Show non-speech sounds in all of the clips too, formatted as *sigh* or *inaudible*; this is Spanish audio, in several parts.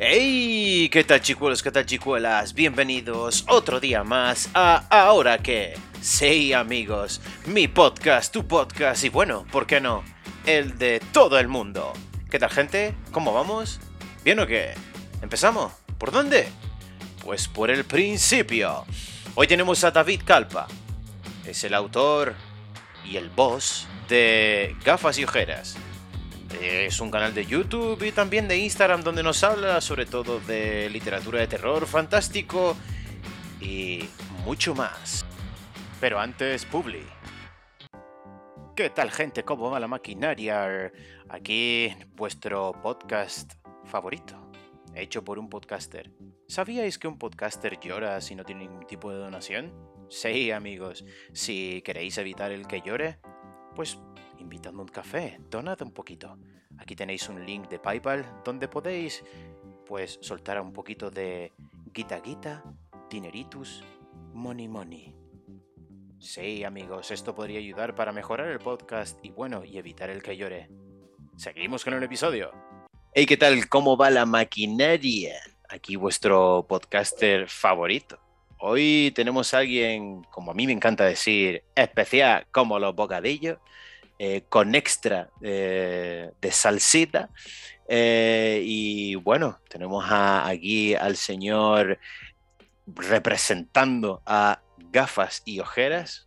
¡Hey! ¿Qué tal chicuelos? ¿Qué tal chicuelas? Bienvenidos otro día más a Ahora que. Sí, amigos, mi podcast, tu podcast y bueno, ¿por qué no? El de todo el mundo. ¿Qué tal gente? ¿Cómo vamos? ¿Bien o qué? ¿Empezamos? ¿Por dónde? Pues por el principio. Hoy tenemos a David Calpa. Es el autor y el boss de Gafas y Ojeras es un canal de YouTube y también de Instagram donde nos habla sobre todo de literatura de terror, fantástico y mucho más. Pero antes, Publi. ¿Qué tal gente? ¿Cómo va la maquinaria? Aquí vuestro podcast favorito, hecho por un podcaster. ¿Sabíais que un podcaster llora si no tiene ningún tipo de donación? Sí, amigos, si queréis evitar el que llore, pues invitando un café, donad un poquito. Aquí tenéis un link de PayPal donde podéis pues soltar un poquito de guita guita, dineritus, money money. Sí, amigos, esto podría ayudar para mejorar el podcast y bueno, y evitar el que llore. Seguimos con el episodio. Hey, ¿qué tal? ¿Cómo va la maquinaria? Aquí vuestro podcaster favorito. Hoy tenemos a alguien, como a mí me encanta decir, especial como los bocadillos. Eh, con extra eh, de salsita. Eh, y bueno, tenemos aquí al señor representando a gafas y ojeras.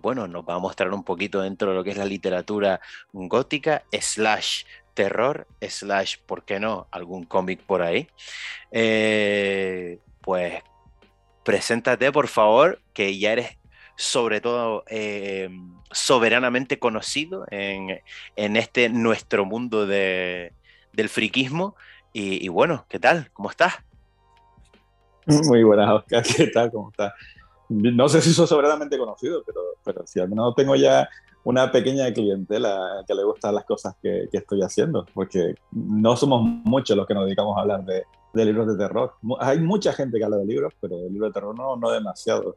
bueno, nos va a mostrar un poquito dentro de lo que es la literatura gótica, slash terror, slash, ¿por qué no? Algún cómic por ahí. pues preséntate, por favor, que ya eres sobre todo eh, soberanamente conocido en, este nuestro mundo de, del friquismo. Y, bueno, ¿qué tal? ¿Cómo estás? Muy buenas, Oscar. *laughs* ¿Qué tal? ¿Cómo estás? No sé si soy soberanamente conocido, pero, pero si al menos tengo ya una pequeña clientela que le gustan las cosas que, estoy haciendo, porque no somos muchos los que nos dedicamos a hablar de, libros de terror. Hay mucha gente que habla de libros, pero de libros de terror no, no demasiado.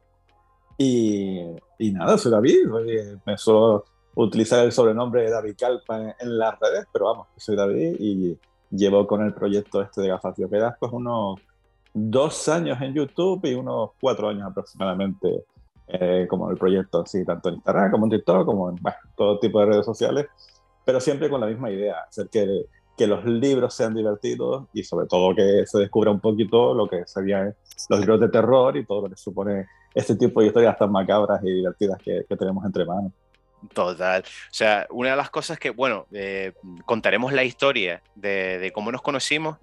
Y, y nada, soy David. Me suelo utilizar el sobrenombre de David Calpa en, las redes, pero vamos, soy David y llevo con el proyecto este de gafas de pues unos dos años en YouTube y unos cuatro años aproximadamente eh, como el proyecto, así, tanto en Instagram como en TikTok, como en todo tipo de redes sociales, pero siempre con la misma idea, hacer que, que los libros sean divertidos y sobre todo que se descubra un poquito lo que serían los libros de terror y todo lo que supone este tipo de historias tan macabras y divertidas que, tenemos entre manos. Total. O sea, una de las cosas que, bueno, eh, contaremos la historia de, cómo nos conocimos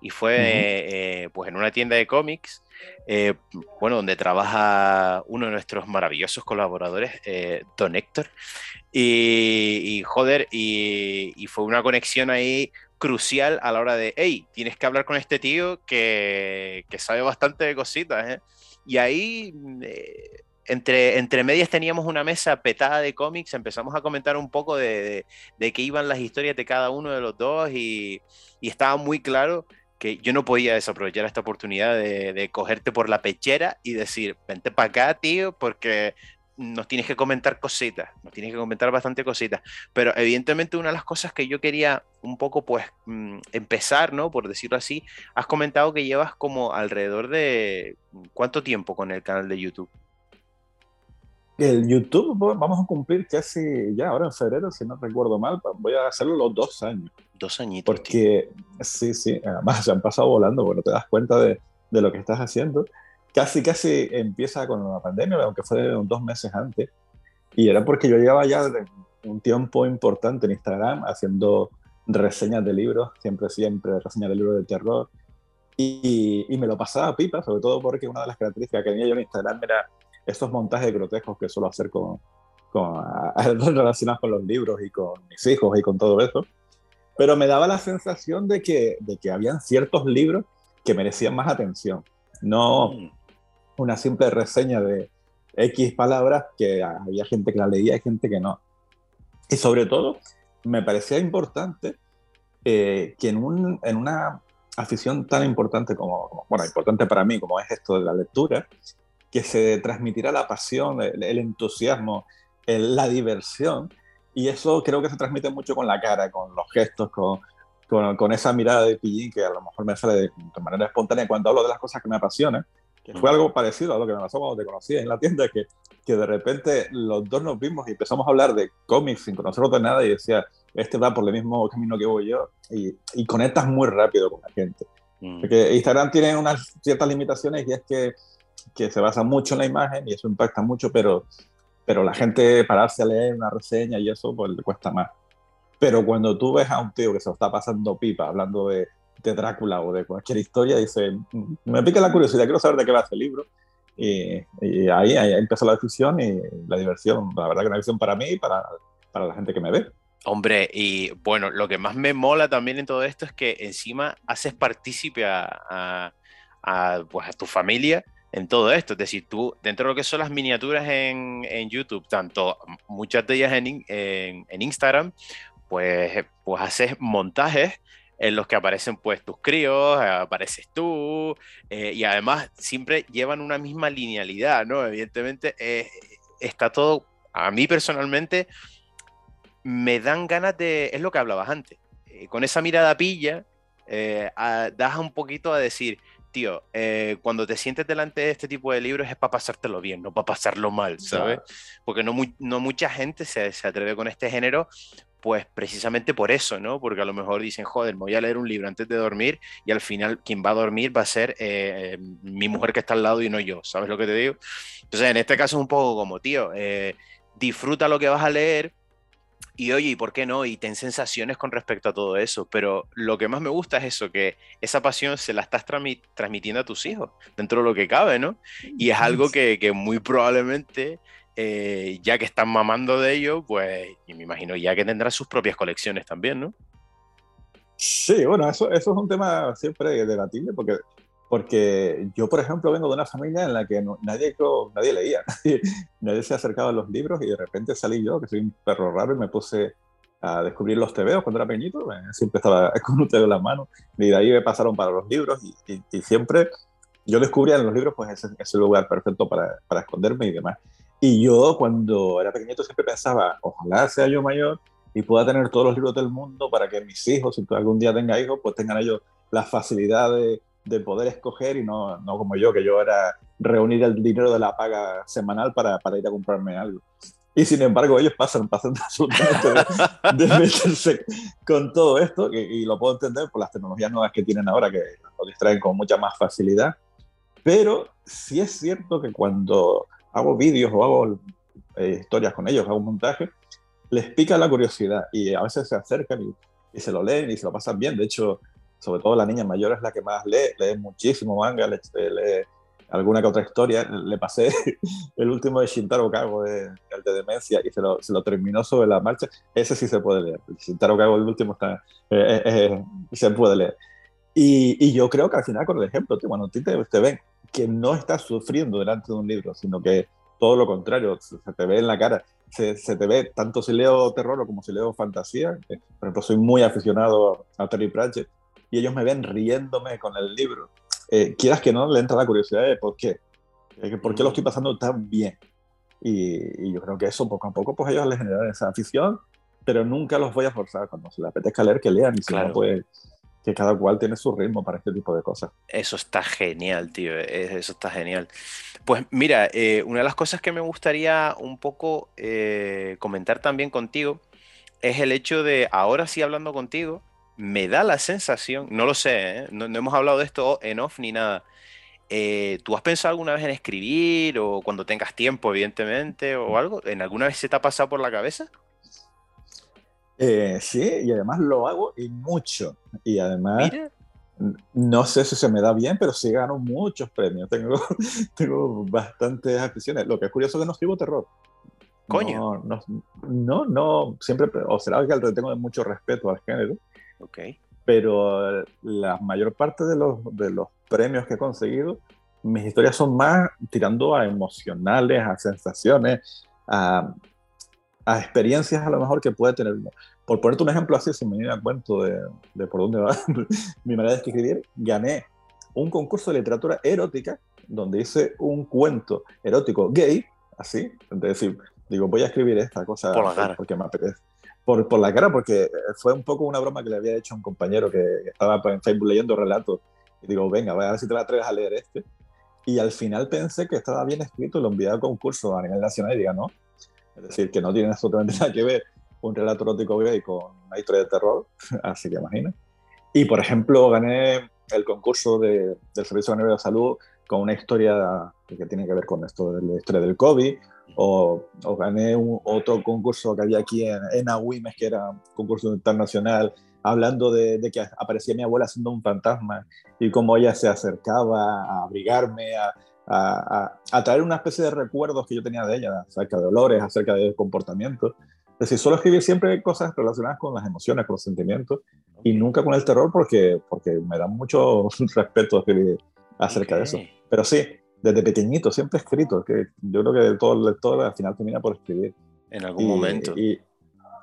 y fue eh, pues en una tienda de cómics, eh, bueno, donde trabaja uno de nuestros maravillosos colaboradores, Don Héctor. Y, joder, y, y, fue una conexión ahí crucial a la hora de, hey, tienes que hablar con este tío que, que sabe bastante de cositas, ¿eh? Y ahí, eh, entre, entre medias teníamos una mesa petada de cómics, empezamos a comentar un poco de, de, qué iban las historias de cada uno de los dos y, y estaba muy claro que yo no podía desaprovechar esta oportunidad de, de, cogerte por la pechera y decir, vente para acá, tío, porque nos tienes que comentar cositas, nos tienes que comentar bastante cositas, pero evidentemente una de las cosas que yo quería un poco pues mm, empezar, ¿no? Por decirlo así, has comentado que llevas como alrededor de cuánto tiempo con el canal de YouTube. El YouTube vamos a cumplir casi ya ahora en febrero, si no recuerdo mal, voy a hacerlo los dos años. Dos añitos. Porque sí, sí, además se han pasado volando, porque no te das cuenta de, de lo que estás haciendo casi, casi empieza con la pandemia, aunque fue dos meses antes. Y era porque yo llevaba ya un tiempo importante en Instagram haciendo reseñas de libros, siempre, siempre reseñas de libros de terror. Y, y, me lo pasaba pipa, sobre todo porque una de las características que tenía yo en Instagram era estos montajes grotescos que suelo hacer con, con, *laughs* relacionados con los libros y con mis hijos y con todo eso. Pero me daba la sensación de que, de que habían ciertos libros que merecían más atención. No, mm una simple reseña de X palabras que había gente que la leía y gente que no. Y sobre todo, me parecía importante eh, que en, un, en, una afición tan importante como, bueno, importante para mí como es esto de la lectura, que se transmitiera la pasión, el, entusiasmo, la diversión. Y eso creo que se transmite mucho con la cara, con los gestos, con, con, con, esa mirada de pillín que a lo mejor me sale de, de, manera espontánea cuando hablo de las cosas que me apasionan, que fue algo parecido a lo que me pasó cuando te conocí en la tienda, que, que de repente los dos nos vimos y empezamos a hablar de cómics sin conocerlo de nada y decía, este va por el mismo camino que voy yo y, y conectas muy rápido con la gente. Mm. Porque Instagram tiene unas ciertas limitaciones y es que, que se basa mucho en la imagen y eso impacta mucho, pero, pero la gente pararse a leer una reseña y eso pues le cuesta más. Pero cuando tú ves a un tío que se lo está pasando pipa hablando de, de Drácula o de cualquier historia, dice, mm, me pica la curiosidad, quiero saber de qué va ese libro. Y, y ahí, ahí, empezó la discusión y la diversión, la verdad que una diversión para mí y para, para la gente que me ve. Hombre, y bueno, lo que más me mola también en todo esto es que encima haces partícipe a, a, a, pues a tu familia en todo esto. Es decir, tú, dentro de lo que son las miniaturas en, en YouTube, tanto muchas de ellas en, en, Instagram, pues, pues haces montajes en los que aparecen pues tus críos, apareces tú, eh, y además siempre llevan una misma linealidad, ¿no? Evidentemente eh, está todo, a mí personalmente, me dan ganas de, es lo que hablabas antes, eh, con esa mirada pilla, das un poquito a decir, tío, eh, cuando te sientes delante de este tipo de libros es para pasártelo bien, no para pasarlo mal, ¿sabes? Claro. Porque no, muy, no mucha gente se, se, atreve con este género, pues precisamente por eso, ¿no? Porque a lo mejor dicen, joder, me voy a leer un libro antes de dormir y al final quien va a dormir va a ser eh, mi mujer que está al lado y no yo, ¿sabes lo que te digo? Entonces, en este caso es un poco como, tío, eh, disfruta lo que vas a leer, y oye, ¿y por qué no? Y ten sensaciones con respecto a todo eso. Pero lo que más me gusta es eso, que esa pasión se la estás transmitiendo a tus hijos, dentro de lo que cabe, ¿no? Y es algo que, que muy probablemente, eh, ya que están mamando de ello, pues, y me imagino ya que tendrán sus propias colecciones también, ¿no? Sí, bueno, eso, eso es un tema siempre debatible, porque porque yo, por ejemplo, vengo de una familia en la que no, nadie, nadie leía, *laughs* nadie, se acercaba a los libros y de repente salí yo, que soy un perro raro, y me puse a descubrir los tebeos cuando era pequeñito, siempre estaba *laughs* con un tebeo en la mano, y de ahí me pasaron para los libros y, y, y siempre yo descubría en los libros pues ese, ese lugar perfecto para, para, esconderme y demás. Y yo cuando era pequeñito siempre pensaba, ojalá sea yo mayor y pueda tener todos los libros del mundo para que mis hijos, si algún día tenga hijos, pues tengan ellos la facilidad de de poder escoger y no, no como yo, que yo era reunir el dinero de la paga semanal para, para ir a comprarme algo. Y sin embargo, ellos pasan, pasan *laughs* de, de meterse con todo esto, y, y, lo puedo entender por las tecnologías nuevas que tienen ahora, que lo distraen con mucha más facilidad. Pero sí es cierto que cuando hago vídeos o hago eh, historias con ellos, hago un montaje, les pica la curiosidad y a veces se acercan y, y, se lo leen y se lo pasan bien. De hecho, sobre todo la niña mayor es la que más lee, lee muchísimo manga, lee, lee alguna que otra historia. Le pasé *laughs* el último de Shintaro Kago, de, el de demencia, y se lo, se lo, terminó sobre la marcha. Ese sí se puede leer. Shintaro Kago, el último, está, eh, eh, se puede leer. Y, y, yo creo que al final, con el ejemplo, que bueno, te, te ven que no estás sufriendo delante de un libro, sino que todo lo contrario, se, te ve en la cara. Se, se, te ve, tanto si leo terror como si leo fantasía. Por ejemplo, soy muy aficionado a Terry Pratchett y ellos me ven riéndome con el libro, eh, quieras que no, le entra la curiosidad de por qué, por qué lo estoy pasando tan bien. Y, y, yo creo que eso poco a poco, pues ellos les generan esa afición, pero nunca los voy a forzar cuando se les apetezca leer que lean y claro. si no, pues que cada cual tiene su ritmo para este tipo de cosas. Eso está genial, tío, eso está genial. Pues mira, eh, una de las cosas que me gustaría un poco eh, comentar también contigo es el hecho de, ahora sí hablando contigo, me da la sensación, no lo sé, ¿eh? no, no, hemos hablado de esto en off ni nada. Eh, ¿Tú has pensado alguna vez en escribir o cuando tengas tiempo, evidentemente, o algo? ¿En alguna vez se te ha pasado por la cabeza? Eh, sí, y además lo hago y mucho. Y además, Mira. no sé si se me da bien, pero sí gano muchos premios. Tengo, *laughs* tengo bastantes aficiones. Lo que es curioso es que no escribo terror. Coño. No, no, no, no siempre, o será que le tengo mucho respeto al género Okay. Pero la mayor parte de los, de los premios que he conseguido, mis historias son más tirando a emocionales, a sensaciones, a, a experiencias a lo mejor que puede tener uno. Por ponerte un ejemplo así, si me viene a cuento de, de por dónde va *laughs* mi manera de escribir, gané un concurso de literatura erótica donde hice un cuento erótico gay, así, es decir, Digo, voy a escribir esta cosa por la cara. porque me apetece. Por, por, la cara, porque fue un poco una broma que le había hecho a un compañero que estaba en Facebook leyendo relatos. Y digo, venga, voy a ver si te la atreves a leer este. Y al final pensé que estaba bien escrito y lo envié a concurso a nivel nacional y diga, no. Es decir, que no tiene absolutamente *laughs* nada que ver un relato erótico gay con una historia de terror, *laughs* así que imagina. Y, por ejemplo, gané el concurso de, del Servicio de Salud con una historia que tiene que ver con esto de la historia del COVID, o, o gané un, otro concurso que había aquí en, en Agüimes, que era un concurso internacional, hablando de, de, que aparecía mi abuela siendo un fantasma y cómo ella se acercaba a abrigarme, a, a, a, traer una especie de recuerdos que yo tenía de ella, acerca de olores, acerca de comportamientos. Es decir, solo escribir siempre cosas relacionadas con las emociones, con los sentimientos, y nunca con el terror porque, porque me da mucho *laughs* respeto escribir acerca okay. de eso. Pero sí, desde pequeñito siempre he escrito, que yo creo que todo el lector al final termina por escribir. En algún y, momento. Y,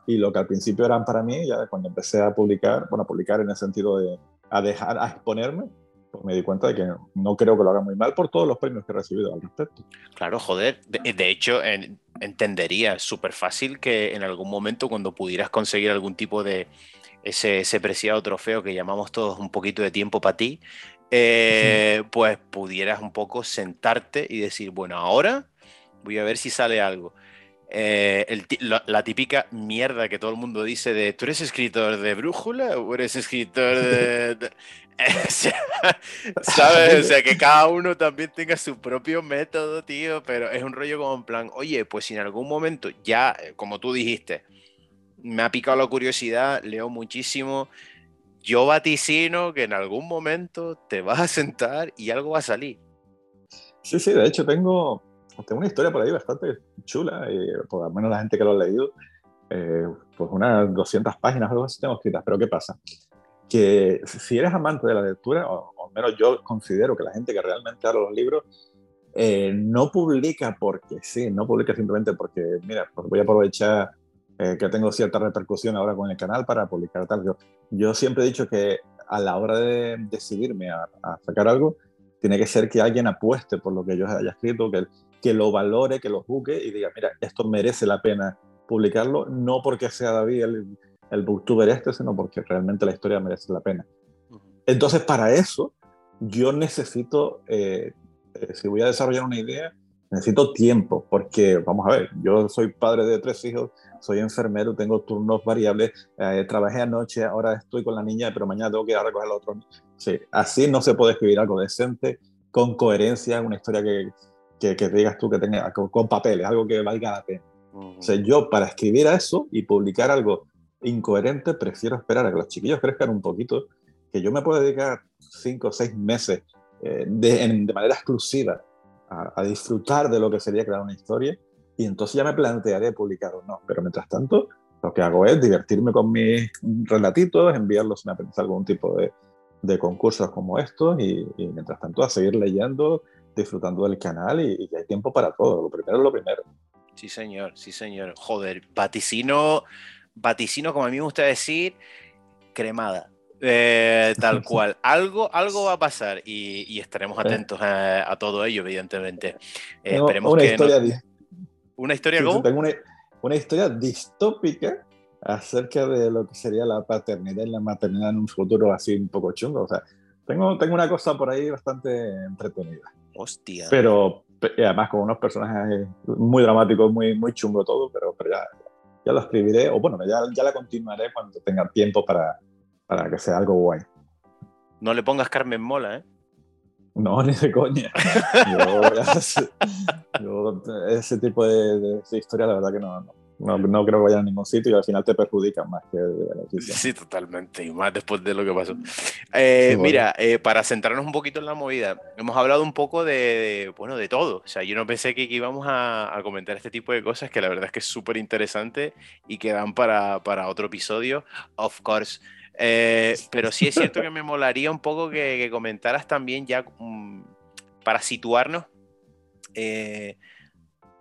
y, lo que al principio eran para mí, ya cuando empecé a publicar, bueno, a publicar en el sentido de a dejar, a exponerme, pues me di cuenta de que no creo que lo haga muy mal por todos los premios que he recibido al respecto. Claro, joder. De, de hecho, en, entendería súper fácil que en algún momento cuando pudieras conseguir algún tipo de ese, ese preciado trofeo que llamamos todos un poquito de tiempo para ti, eh, sí. pues pudieras un poco sentarte y decir, bueno, ahora voy a ver si sale algo. Eh, el, la, la, típica mierda que todo el mundo dice de ¿tú eres escritor de brújula o eres escritor de...? *laughs* de... *laughs* ¿Sabes? O sea, que cada uno también tenga su propio método, tío, pero es un rollo como en plan, oye, pues si en algún momento ya, eh, como tú dijiste, me ha picado la curiosidad, leo muchísimo, yo vaticino que en algún momento te vas a sentar y algo va a salir. Sí, sí, de hecho tengo, tengo una historia por ahí bastante chula, y por lo menos la gente que lo ha leído, eh, pues unas 200 páginas o algo así tengo escritas, pero ¿qué pasa? Que si eres amante de la lectura, o, o menos yo considero que la gente que realmente habla los libros, eh, no publica porque sí, no publica simplemente porque, mira, pues voy a aprovechar eh, que tengo cierta repercusión ahora con el canal para publicar tal. Yo, yo siempre he dicho que a la hora de decidirme a, a, sacar algo, tiene que ser que alguien apueste por lo que yo haya escrito, que, que lo valore, que lo juzgue y diga, mira, esto merece la pena publicarlo, no porque sea David el, el booktuber este, sino porque realmente la historia merece la pena. Entonces, para eso, yo necesito, eh, eh, si voy a desarrollar una idea, necesito tiempo, porque vamos a ver, yo soy padre de tres hijos, soy enfermero, tengo turnos variables, eh, trabajé anoche, ahora estoy con la niña, pero mañana tengo que ir a recoger al otro. Sí, así no se puede escribir algo decente, con coherencia, una historia que, que, que digas tú que tenga con, con, papeles, algo que valga la pena. Uh -huh. O sea, yo para escribir a eso y publicar algo incoherente, prefiero esperar a que los chiquillos crezcan un poquito, que yo me puedo dedicar cinco o seis meses eh, de, en, de manera exclusiva a, a, disfrutar de lo que sería crear una historia y entonces ya me plantearé publicar o no. Pero mientras tanto, lo que hago es divertirme con mis relatitos, enviarlos apetece algún tipo de, concursos como estos y, y, mientras tanto a seguir leyendo, disfrutando del canal y, y hay tiempo para todo. Lo primero es lo primero. Sí, señor, sí, señor. Joder, vaticino, vaticino, como a mí me gusta decir, cremada. Eh, tal *laughs* cual. algo, algo va a pasar y, y estaremos atentos a, a, todo ello, evidentemente. Eh, Tengo esperemos una que historia no... ¿Una historia sí, cómo? Tengo una, una, historia distópica acerca de lo que sería la paternidad y la maternidad en un futuro así un poco chungo. O sea, tengo, tengo una cosa por ahí bastante entretenida. Hostia. Pero además con unos personajes muy dramáticos, muy, muy chungo todo, pero, pero ya, ya lo escribiré, o bueno, ya, ya la continuaré cuando tenga tiempo para, para que sea algo guay. No le pongas Carmen Mola, ¿eh? No, *laughs* ni de coña. *laughs* Yo, yo, ese tipo de, de, de, historia, la verdad que no, no, no, creo que vaya a ningún sitio y al final te perjudican más que benefician. Sí, totalmente, y más después de lo que pasó. Eh, sí, bueno. Mira, eh, para centrarnos un poquito en la movida, hemos hablado un poco de, de bueno, de todo. O sea, yo no pensé que, que íbamos a, a, comentar este tipo de cosas, que la verdad es que es súper interesante y que dan para, para otro episodio, of course. Eh, pero sí es *laughs* cierto que me molaría un poco que, que comentaras también ya um, para situarnos eh,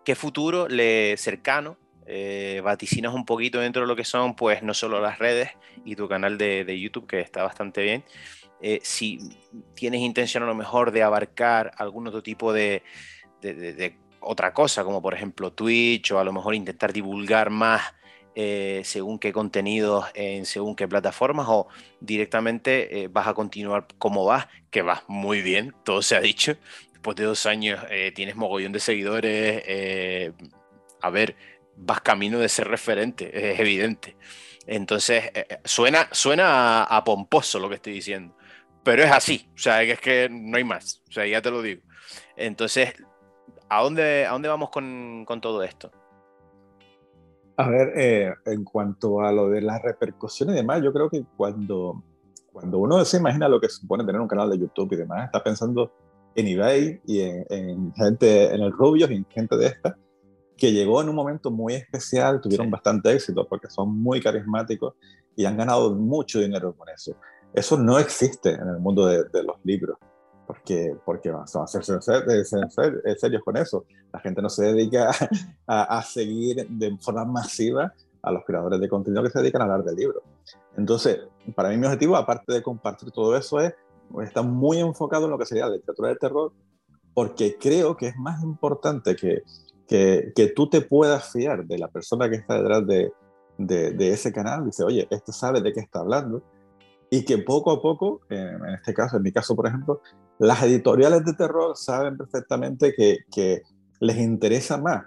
qué futuro le cercano eh, vaticinas un poquito dentro de lo que son pues no solo las redes y tu canal de, de YouTube que está bastante bien. Eh, si tienes intención a lo mejor de abarcar algún otro tipo de, de, de otra cosa, como por ejemplo Twitch o a lo mejor intentar divulgar más eh, según qué contenidos en según qué plataformas o directamente eh, vas a continuar como vas, que vas muy bien, todo se ha dicho. Después de dos años eh, tienes mogollón de seguidores. a ver, vas camino de ser referente, es evidente. Entonces, suena, suena a, pomposo lo que estoy diciendo, pero es así, o sea, es que no hay más, o sea, ya te lo digo. Entonces, ¿a dónde, a dónde vamos con, con todo esto? A ver, eh, en cuanto a lo de las repercusiones y demás, yo creo que cuando, cuando uno se imagina lo que supone tener un canal de YouTube y demás, está pensando en eBay y en, gente, en el Rubios y en gente de esta, que llegó en un momento muy especial, tuvieron bastante éxito porque son muy carismáticos y han ganado mucho dinero con eso. Eso no existe en el mundo de, de los libros porque, porque vamos a ser, serios con eso. La gente no se dedica *laughs* a, a, seguir de forma masiva a los creadores de contenido que se dedican a hablar de libros. Entonces, para mí mi objetivo, aparte de compartir todo eso, es estar muy enfocado en lo que sería la literatura de terror, porque creo que es más importante que, que, que tú te puedas fiar de la persona que está detrás de, de, de ese canal. Dice, oye, este sabe de qué está hablando y que poco a poco, en este caso, en mi caso, por ejemplo, las editoriales de terror saben perfectamente que, que les interesa más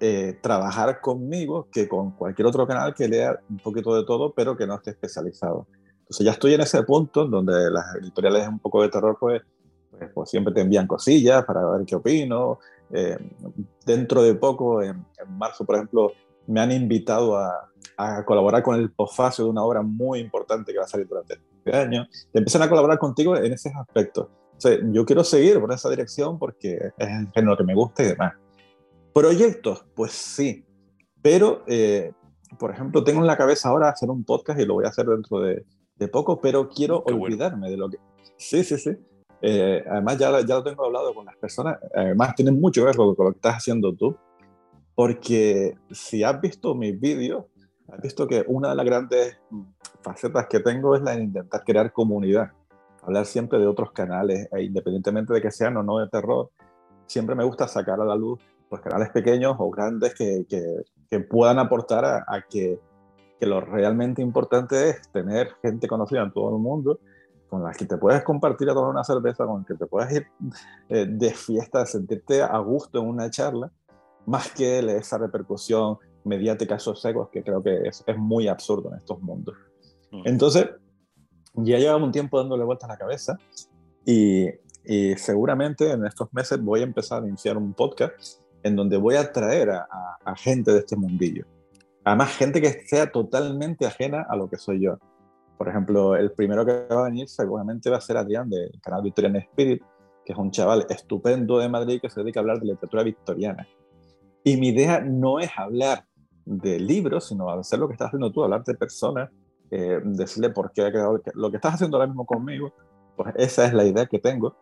eh, trabajar conmigo que con cualquier otro canal que lea un poquito de todo, pero que no esté especializado. Entonces ya estoy en ese punto donde las editoriales un poco de terror, pues, pues, pues siempre te envían cosillas para ver qué opino. Eh, dentro de poco, en, en marzo, por ejemplo, me han invitado a, a colaborar con el postfacio de una obra muy importante que va a salir durante este año. Te empiezan a colaborar contigo en ese aspecto. O sea, yo quiero seguir por esa dirección porque es el género que me gusta y demás. Proyectos, pues sí. Pero, eh, por ejemplo, tengo en la cabeza ahora hacer un podcast y lo voy a hacer dentro de, de poco, pero quiero olvidarme de lo que... Sí, sí, sí. Eh, además, ya, ya lo tengo hablado con las personas. Además, tiene mucho que ver con, con lo que estás haciendo tú. Porque si has visto mis vídeos, has visto que una de las grandes facetas que tengo es la de intentar crear comunidad, hablar siempre de otros canales, e independientemente de que sean o no de terror, siempre me gusta sacar a la luz pues, canales pequeños o grandes que, que, puedan aportar a, que, que, lo realmente importante es tener gente conocida en todo el mundo con la que te puedes compartir a tomar una cerveza, con la que te puedes ir eh, de fiesta, sentirte a gusto en una charla, más que esa repercusión mediática esos egos que creo que es, es muy absurdo en estos mundos. Mm. Entonces, ya llevamos un tiempo dándole vueltas a la cabeza y, y, seguramente en estos meses voy a empezar a iniciar un podcast en donde voy a traer a, a, gente de este mundillo. Además, gente que sea totalmente ajena a lo que soy yo. Por ejemplo, el primero que va a venir seguramente va a ser Adrián del canal Victorian Spirit, que es un chaval estupendo de Madrid que se dedica a hablar de literatura victoriana. Y mi idea no es hablar de libros, sino hacer lo que estás haciendo tú, hablar de personas, eh, decirle por qué ha quedado lo que estás haciendo ahora mismo conmigo, pues esa es la idea que tengo,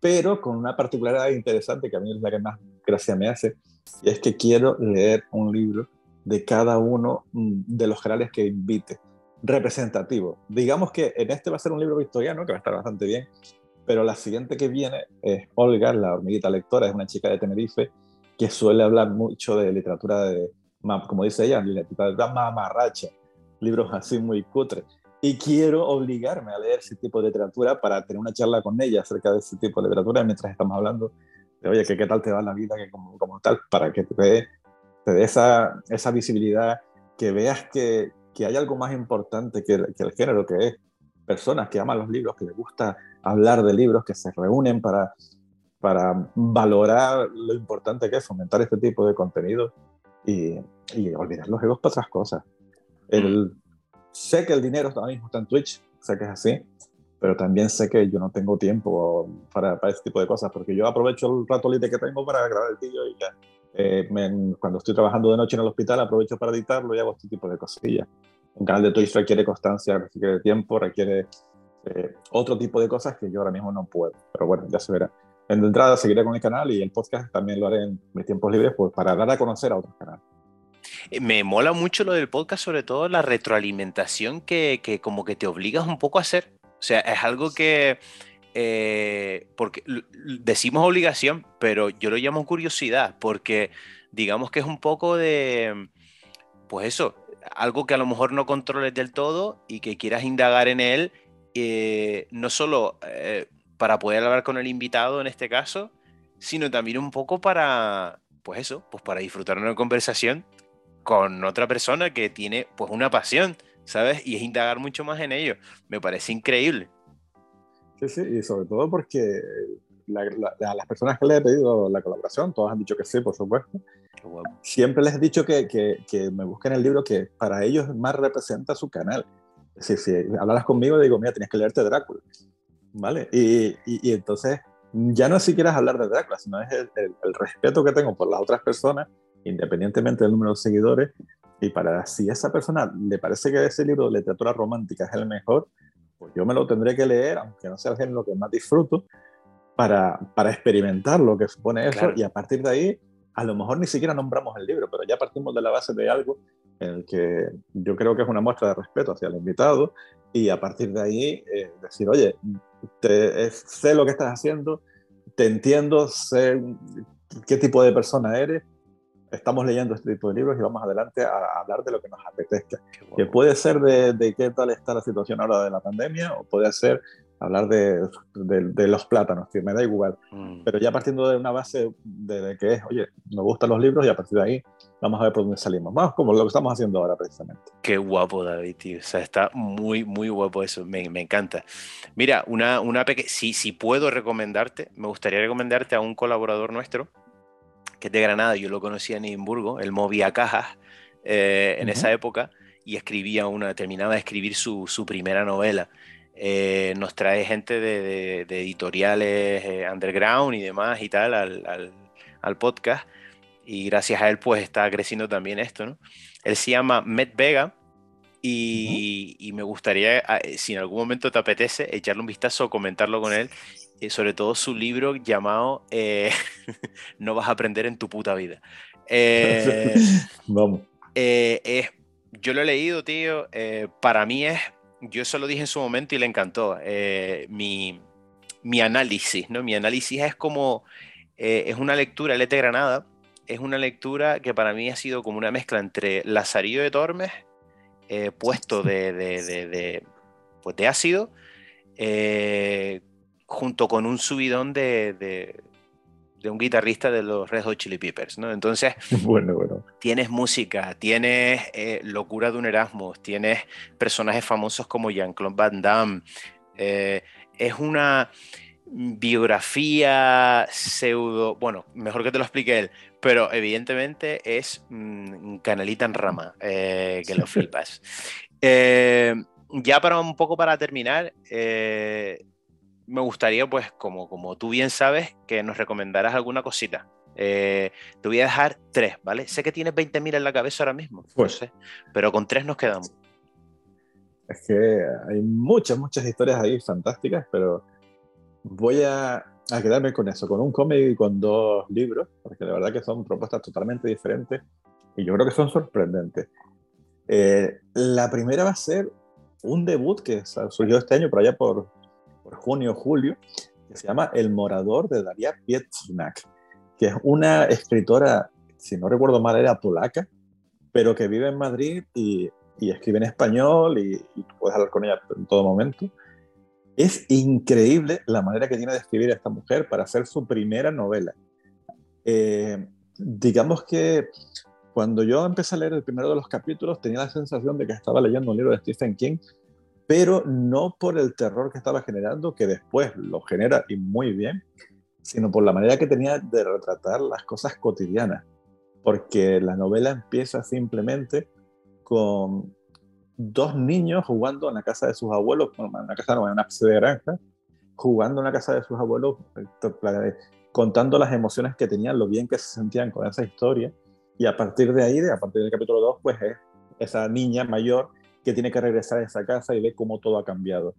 pero con una particularidad interesante que a mí es la que más gracia me hace, y es que quiero leer un libro de cada uno mm, de los generales que invite, representativo. Digamos que en este va a ser un libro victoriano, que va a estar bastante bien, pero la siguiente que viene es Olga, la hormiguita lectora, es una chica de Tenerife que suele hablar mucho de literatura de, como dice ella, literatura mamarracha, libros así muy cutres. Y quiero obligarme a leer ese tipo de literatura para tener una charla con ella acerca de ese tipo de literatura mientras estamos hablando de, oye, que qué tal te va la vida que como, como tal, para que te dé, te dé esa, esa visibilidad, que veas que, que hay algo más importante que, que el género, que es personas que aman los libros, que les gusta hablar de libros, que se reúnen para, para valorar lo importante que es fomentar este tipo de contenido y, y olvidar los egos para otras cosas. El, sé que el dinero ahora mismo está en Twitch, sé que es así, pero también sé que yo no tengo tiempo para, para ese tipo de cosas, porque yo aprovecho el rato libre que tengo para grabar el vídeo y ya. Eh, cuando estoy trabajando de noche en el hospital, aprovecho para editarlo y hago este tipo de cosillas. Un canal de Twitch requiere constancia, requiere tiempo, requiere eh, otro tipo de cosas que yo ahora mismo no puedo. Pero bueno, ya se verá. En entrada seguiré con el canal y el podcast también lo haré en mis tiempos libres pues, para dar a conocer a otros canales. Eh, me mola mucho lo del podcast, sobre todo la retroalimentación que, que como que te obligas un poco a hacer. O sea, es algo que, eh, porque decimos obligación, pero yo lo llamo curiosidad, porque digamos que es un poco de, pues eso, algo que a lo mejor no controles del todo y que quieras indagar en él, eh, no solo eh, para poder hablar con el invitado en este caso, sino también un poco para, pues eso, pues para disfrutar una conversación con otra persona que tiene pues una pasión, ¿sabes? Y es indagar mucho más en ello. Me parece increíble. Sí, sí, y sobre todo porque a las personas que le he pedido la colaboración, todos han dicho que sí, por supuesto. Siempre les he dicho que, que, me busquen el libro que para ellos más representa su canal. Si, si hablas conmigo, digo, mira, tienes que leerte Drácula. ¿Vale? Y, y, entonces, ya no siquiera hablar de Drácula, sino es el, el, respeto que tengo por las otras personas, independientemente del número de seguidores. Y para si a esa persona le parece que ese libro de literatura romántica es el mejor, pues yo me lo tendré que leer, aunque no sea el género que más disfruto, para, para experimentar lo que supone eso y a partir de ahí, a lo mejor ni siquiera nombramos el libro, pero ya partimos de la base de algo en el que yo creo que es una muestra de respeto hacia el invitado y a partir de ahí eh, decir, oye, te, sé lo que estás haciendo, te entiendo, sé qué tipo de persona eres, estamos leyendo este tipo de libros y vamos adelante a, hablar de lo que nos apetezca. Que puede ser de, de, qué tal está la situación ahora de la pandemia o puede ser hablar de, de, los plátanos, que me da igual. Mm. Pero ya partiendo de una base de, que es, oye, me gustan los libros y a partir de ahí vamos a ver por dónde salimos. Vamos como lo que estamos haciendo ahora precisamente. Qué guapo, David, tío. O sea, está muy, muy guapo eso. Me, me encanta. Mira, una, una pequeña... Si, si puedo recomendarte, me gustaría recomendarte a un colaborador nuestro, que es de Granada, yo lo conocía en Edimburgo, él movía cajas eh, en esa época y escribía una, terminaba de escribir su, su primera novela. Eh, nos trae gente de, editoriales eh, underground y demás y tal al, podcast. Y gracias a él pues está creciendo también esto, ¿no? Él se llama Met Vega y, me gustaría, ah, eh, si en algún momento te apetece, echarle un vistazo o comentarlo con él, sobre todo su libro llamado *laughs* No vas a aprender en tu puta vida. *laughs* Vamos. Es, yo lo he leído, tío, para mí es yo eso lo dije en su momento y le encantó. Eh, mi, mi, análisis, ¿no? Mi análisis es como, eh, es una lectura, Lete Granada, es una lectura que para mí ha sido como una mezcla entre Lazarillo de Tormes, eh, puesto de, de, de, pues de ácido, junto con un subidón de, de un guitarrista de los Red Hot Chili Peppers, ¿no? Entonces, *laughs* bueno, bueno. tienes música, tienes eh, locura de un Erasmus, tienes personajes famosos como Jean-Claude Van Damme. Eh, es una biografía pseudo, bueno, mejor que te lo explique él, pero evidentemente es un mm, canalita en rama, eh, que lo flipas. ya para un poco para terminar, me gustaría, pues, como, como tú bien sabes, que nos recomendaras alguna cosita. Eh, te voy a dejar tres, ¿vale? Sé que tienes 20.000 en la cabeza ahora mismo, pues, pero con tres nos quedamos. Es que hay muchas, muchas historias ahí fantásticas, pero voy a, a quedarme con eso, con un cómic y con dos libros, porque la verdad que son propuestas totalmente diferentes y yo creo que son sorprendentes. Eh, la primera va a ser un debut que surgió este año por allá por junio julio, que se llama El Morador de Daria Pietrznak, que es una escritora, si no recuerdo mal, era polaca, pero que vive en Madrid y, y escribe en español y, puedes hablar con ella en todo momento. Es increíble la manera que tiene de escribir esta mujer para hacer su primera novela. Eh, digamos que cuando yo empecé a leer el primero de los capítulos tenía la sensación de que estaba leyendo un libro de Stephen King pero no por el terror que estaba generando, que después lo genera y muy bien, sino por la manera que tenía de retratar las cosas cotidianas, porque la novela empieza simplemente con dos niños jugando en la casa de sus abuelos, bueno, en una casa no, en una de granja, jugando en la casa de sus abuelos, contando las emociones que tenían, lo bien que se sentían con esa historia, y a partir de ahí, a partir del capítulo 2, pues es esa niña mayor que tiene que regresar a esa casa y ve cómo todo ha cambiado.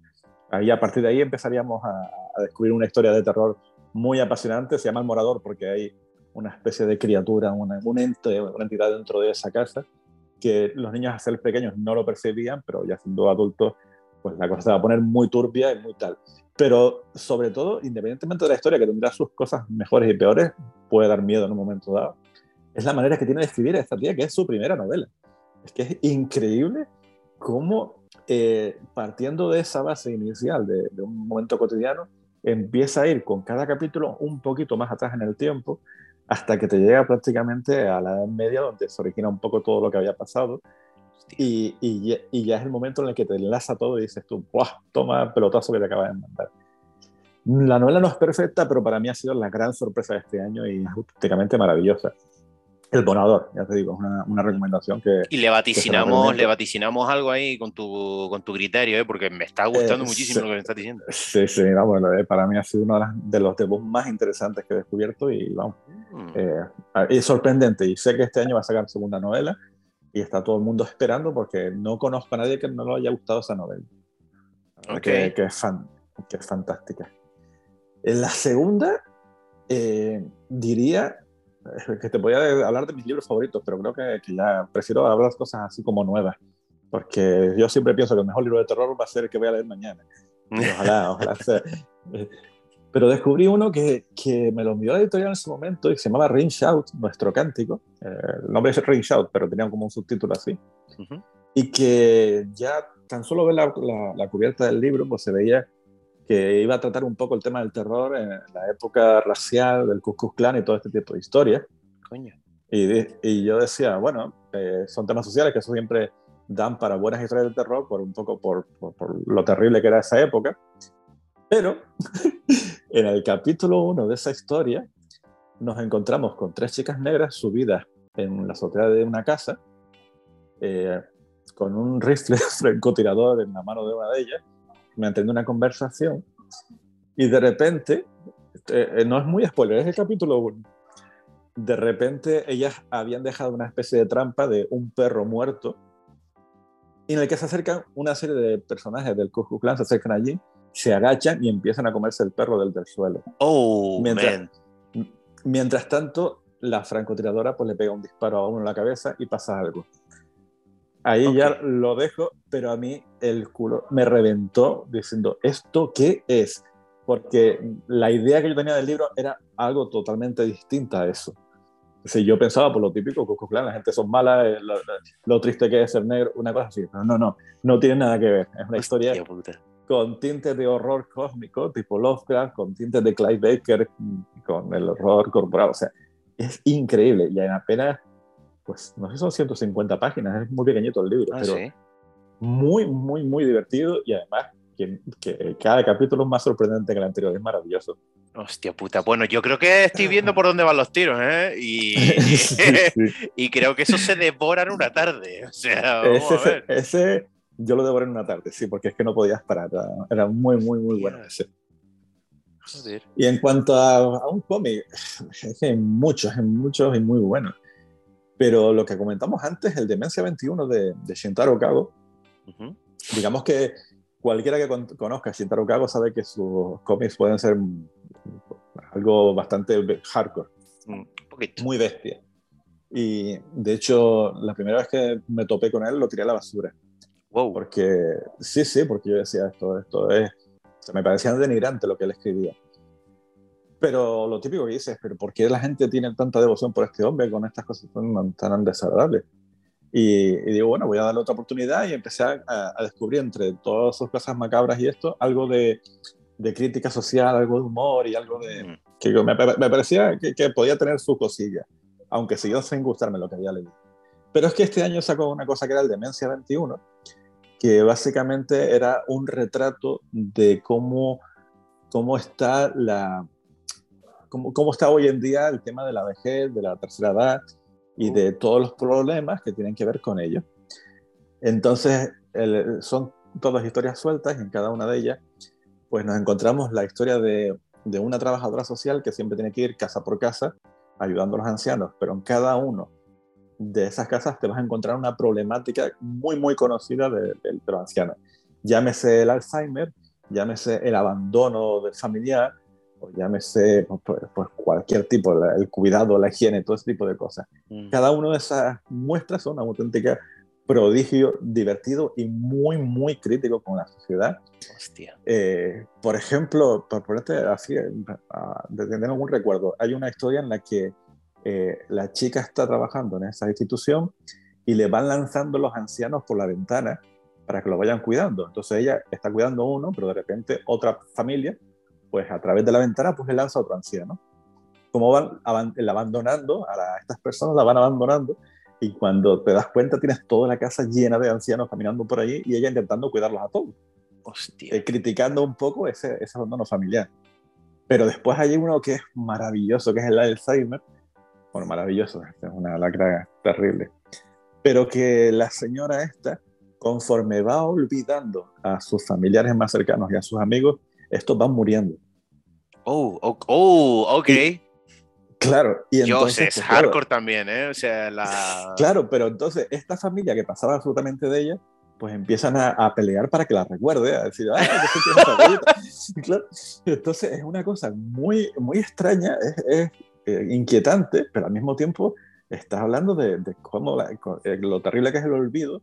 Ahí, a partir de ahí empezaríamos a, descubrir una historia de terror muy apasionante. Se llama El Morador porque hay una especie de criatura, una, un ente, una entidad dentro de esa casa que los niños a ser pequeños no lo percibían, pero ya siendo adultos, pues la cosa se va a poner muy turbia y muy tal. pero sobre todo, independientemente de la historia, que tendrá sus cosas mejores y peores, puede dar miedo en un momento dado, es la manera que tiene de escribir a esta tía, que es su primera novela. Es que es increíble cómo, eh, partiendo de esa base inicial, de, de, un momento cotidiano, empieza a ir con cada capítulo un poquito más atrás en el tiempo, hasta que te llega prácticamente a la edad media, donde se origina un poco todo lo que había pasado. Y, y, y, ya es el momento en el que te enlaza todo y dices tú, ¡buah! Toma pelotazo que te acabas de mandar. La novela no es perfecta, pero para mí ha sido la gran sorpresa de este año y es auténticamente maravillosa. El Bonador, ya te digo, es una, una recomendación que... Y le vaticinamos, le vaticinamos algo ahí con tu, con tu criterio, ¿eh? porque me está gustando eh, muchísimo sí, lo que me estás diciendo. Sí, sí, vamos, eh, para mí ha sido uno de, las, de los debuts más interesantes que he descubierto y vamos, mm. eh, es sorprendente y sé que este año va a sacar segunda novela y está todo el mundo esperando porque no conozco a nadie que no le haya gustado esa novela. Okay. Que, que, es fan, que es fantástica. En la segunda, eh, diría *laughs* que te podía hablar de mis libros favoritos, pero creo que, que, ya prefiero hablar cosas así como nuevas, porque yo siempre pienso que el mejor libro de terror va a ser el que voy a leer mañana. Ojalá, *laughs* ojalá sea. Pero descubrí uno que, que, me lo envió la editorial en ese momento y se llamaba Ring Shout, nuestro cántico. Eh, el nombre es Ring Shout, pero tenía como un subtítulo así. Uh -huh. Y que ya tan solo ver la, la, la, cubierta del libro, pues se veía que iba a tratar un poco el tema del terror en la época racial, del Ku Klux Klan y todo este tipo de historias. Coño. Y, y yo decía, bueno, eh, son temas sociales que eso siempre dan para buenas historias de terror, por un poco por, por, por lo terrible que era esa época. Pero *laughs* en el capítulo 1 de esa historia nos encontramos con tres chicas negras subidas en la azotea de una casa, eh, con un rifle *laughs* francotirador en la mano de una de ellas, manteniendo una conversación, y de repente, eh, no es muy spoiler, es el capítulo 1, de repente ellas habían dejado una especie de trampa de un perro muerto, en el que se acercan una serie de personajes del Ku Klux Klan, se acercan allí, se agachan y empiezan a comerse el perro del, del suelo. Oh, mientras, man. mientras tanto, la francotiradora pues le pega un disparo a uno en la cabeza y pasa algo. Ahí okay. ya lo dejo, pero a mí el culo me reventó diciendo, ¿esto qué es? Porque la idea que yo tenía del libro era algo totalmente distinta a eso. Si yo pensaba por lo típico, Clan, la gente son malas, eh, lo, lo, triste que es ser negro, una cosa así. No, no, no, no tiene nada que ver. Es una historia puta. con tintes de horror cósmico, tipo Lovecraft, con tintes de Clive Baker, con el horror corporal. O sea, es increíble. Y en apenas pues no sé, son 150 páginas, es muy pequeñito el libro, ah, pero ¿sí? muy, muy, muy divertido y además que, que, cada capítulo es más sorprendente que el anterior, es maravilloso. Hostia puta, bueno, yo creo que estoy viendo por dónde van los tiros, ¿eh? Y, *laughs* sí, sí. *laughs* y creo que eso se devora en una tarde, o sea, vamos ese, a ver. ese yo lo devoré en una tarde, sí, porque es que no podías parar, era, muy, muy, muy bueno ese. Joder. Y en cuanto a, a un cómic, es que hay muchos, hay muchos y muy buenos. Pero lo que comentamos antes, el Demencia 21 de, de Shintaro Kago, uh -huh. digamos que cualquiera que con, conozca a Shintaro Kago sabe que sus cómics pueden ser algo bastante hardcore, un poquito. muy bestia. Y de hecho, la primera vez que me topé con él, lo tiré a la basura. Wow. Porque, sí, sí, porque yo decía esto, esto es, se me parecía denigrante lo que él escribía. Pero lo típico que dices, pero ¿por qué la gente tiene tanta devoción por este hombre con estas cosas tan, tan desagradables? Y, y, digo, bueno, voy a darle otra oportunidad y empecé a, a, descubrir entre todas sus cosas macabras y esto, algo de, de, crítica social, algo de humor y algo de... Mm. que me, me parecía que, que, podía tener su cosilla, aunque siguió sin gustarme lo que había leído. Pero es que este año sacó una cosa que era el Demencia 21, que básicamente era un retrato de cómo, cómo está la, cómo, cómo, está hoy en día el tema de la vejez, de la tercera edad y de todos los problemas que tienen que ver con ello. Entonces, el, son todas historias sueltas y en cada una de ellas, pues nos encontramos la historia de, de, una trabajadora social que siempre tiene que ir casa por casa ayudando a los ancianos, pero en cada uno de esas casas te vas a encontrar una problemática muy, muy conocida de, de, de los ancianos. Llámese el Alzheimer, llámese el abandono del familiar, o llámese pues, pues, cualquier tipo, el cuidado, la higiene, todo ese tipo de cosas. Mm. Cada una de esas muestras son una auténtica prodigio, divertido y muy, muy crítico con la sociedad. Hostia. Eh, por ejemplo, por ponerte así, de tener algún recuerdo, hay una historia en la que eh, la chica está trabajando en esa institución y le van lanzando los ancianos por la ventana para que lo vayan cuidando. Entonces ella está cuidando uno, pero de repente otra familia, pues a través de la ventana, pues le lanza a otro anciano. Como van abandonando a, estas personas, la van abandonando y cuando te das cuenta tienes toda la casa llena de ancianos caminando por ahí y ella intentando cuidarlos a todos. Hostia. Eh, criticando un poco ese, ese abandono familiar. Pero después hay uno que es maravilloso, que es el Alzheimer. Bueno, maravilloso, es una lacra terrible. Pero que la señora esta conforme va olvidando a sus familiares más cercanos y a sus amigos, estos van muriendo. Oh, oh, oh ok. claro. Y entonces, es pues, hardcore también, ¿eh? O sea, la... Claro, pero entonces esta familia que pasaba absolutamente de ella, pues empiezan a, pelear para que la recuerde, a decir, ¡ay, que *laughs* claro. Entonces es una cosa muy, muy extraña, es, eh, inquietante, pero al mismo tiempo estás hablando de, cómo eh, lo terrible que es el olvido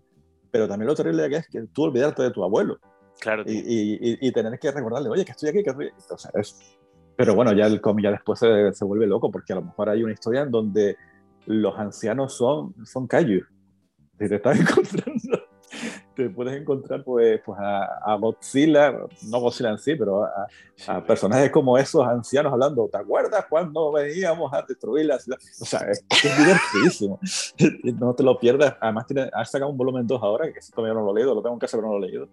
pero también lo terrible que es que tú olvidarte de tu abuelo. Claro. Y, y, y, tener que recordarle, oye, que estoy aquí, que estoy... Sea, es... Pero bueno, ya el cómic ya después se, se, vuelve loco, porque a lo mejor hay una historia en donde los ancianos son, son callos. Y te estás *laughs* encontrando te puedes encontrar pues, pues a, Godzilla, no Godzilla en sí, pero a, personajes como esos ancianos hablando, ¿te acuerdas cuando veníamos a destruir la ciudad? O sea, es, es divertidísimo. *laughs* no te lo pierdas. Además, tiene, has sacado un volumen 2 ahora, que todavía no lo he leído, lo tengo en casa, pero no lo he leído.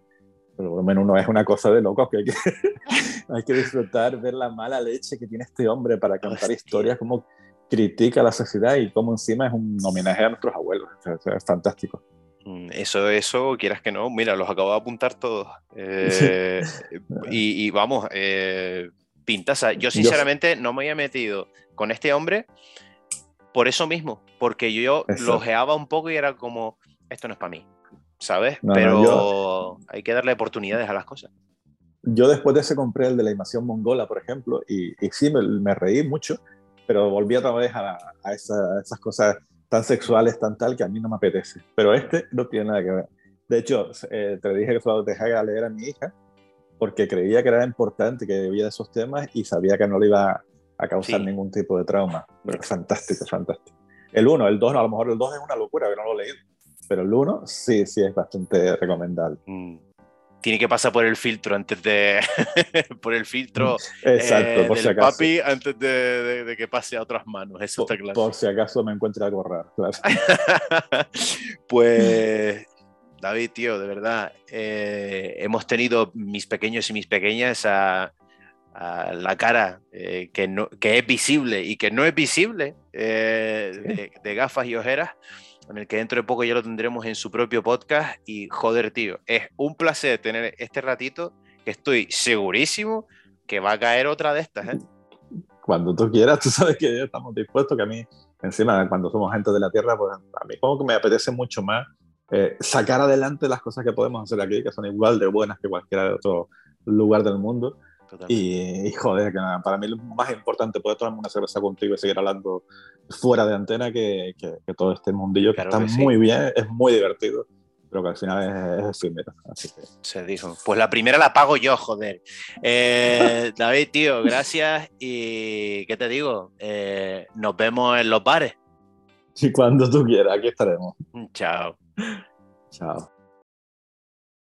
Pero el volumen 1 es una cosa de locos que hay que, *laughs* hay que disfrutar, ver la mala leche que tiene este hombre para contar historias, cómo critica la sociedad y cómo encima es un homenaje a nuestros abuelos. es fantástico. Mm, eso, eso, quieras que no, mira, los acabo de apuntar todos. Eh, y, vamos, eh, pintas. Yo sinceramente no me había metido con este hombre por eso mismo, porque yo lo lojeaba un poco y era como, esto no es para mí, ¿sabes? Pero hay que darle oportunidades a las cosas. Yo después de ese compré el de la invasión mongola, por ejemplo, y, y sí, me, reí mucho, pero volví otra vez a, a esas cosas tan sexuales, tan tal, que a mí no me apetece. Pero este no tiene nada que ver. De hecho, eh, te dije que solo dejara leer a mi hija porque creía que era importante que debía de esos temas y sabía que no le iba a causar ningún tipo de trauma. Pero fantástico, fantástico. El 1, el 2, a lo mejor el 2 es una locura, que no lo he leído. Pero el 1 sí, sí es bastante recomendable. Mm tiene que pasar por el filtro antes de. *laughs* por el filtro Exacto, eh, por del papi antes de, que pase a otras manos. Eso por, está claro. Por si acaso me encuentre algo raro, claro. *laughs* pues. David, tío, de verdad, eh, hemos tenido mis pequeños y mis pequeñas a, la cara eh, que, no, que es visible y que no es visible de, de gafas y ojeras en el que dentro de poco ya lo tendremos en su propio podcast. Y joder, tío, es un placer tener este ratito que estoy segurísimo que va a caer otra de estas. ¿eh? Cuando tú quieras, tú sabes que ya estamos dispuestos, que a mí, encima, cuando somos gente de la Tierra, pues a mí como que me apetece mucho más eh, sacar adelante las cosas que podemos hacer aquí, que son igual de buenas que cualquier otro lugar del mundo. Y, joder, que para mí lo más importante poder tomarme una cerveza contigo y seguir hablando fuera de antena que, que, todo este mundillo que está muy bien, es muy divertido, pero que al final es, efímero. Así que... Se dijo. Pues la primera la pago yo, joder. Eh, *laughs* David, tío, gracias. Y ¿qué te digo? Eh, nos vemos en los bares. Y cuando tú quieras, aquí estaremos. Chao. Chao.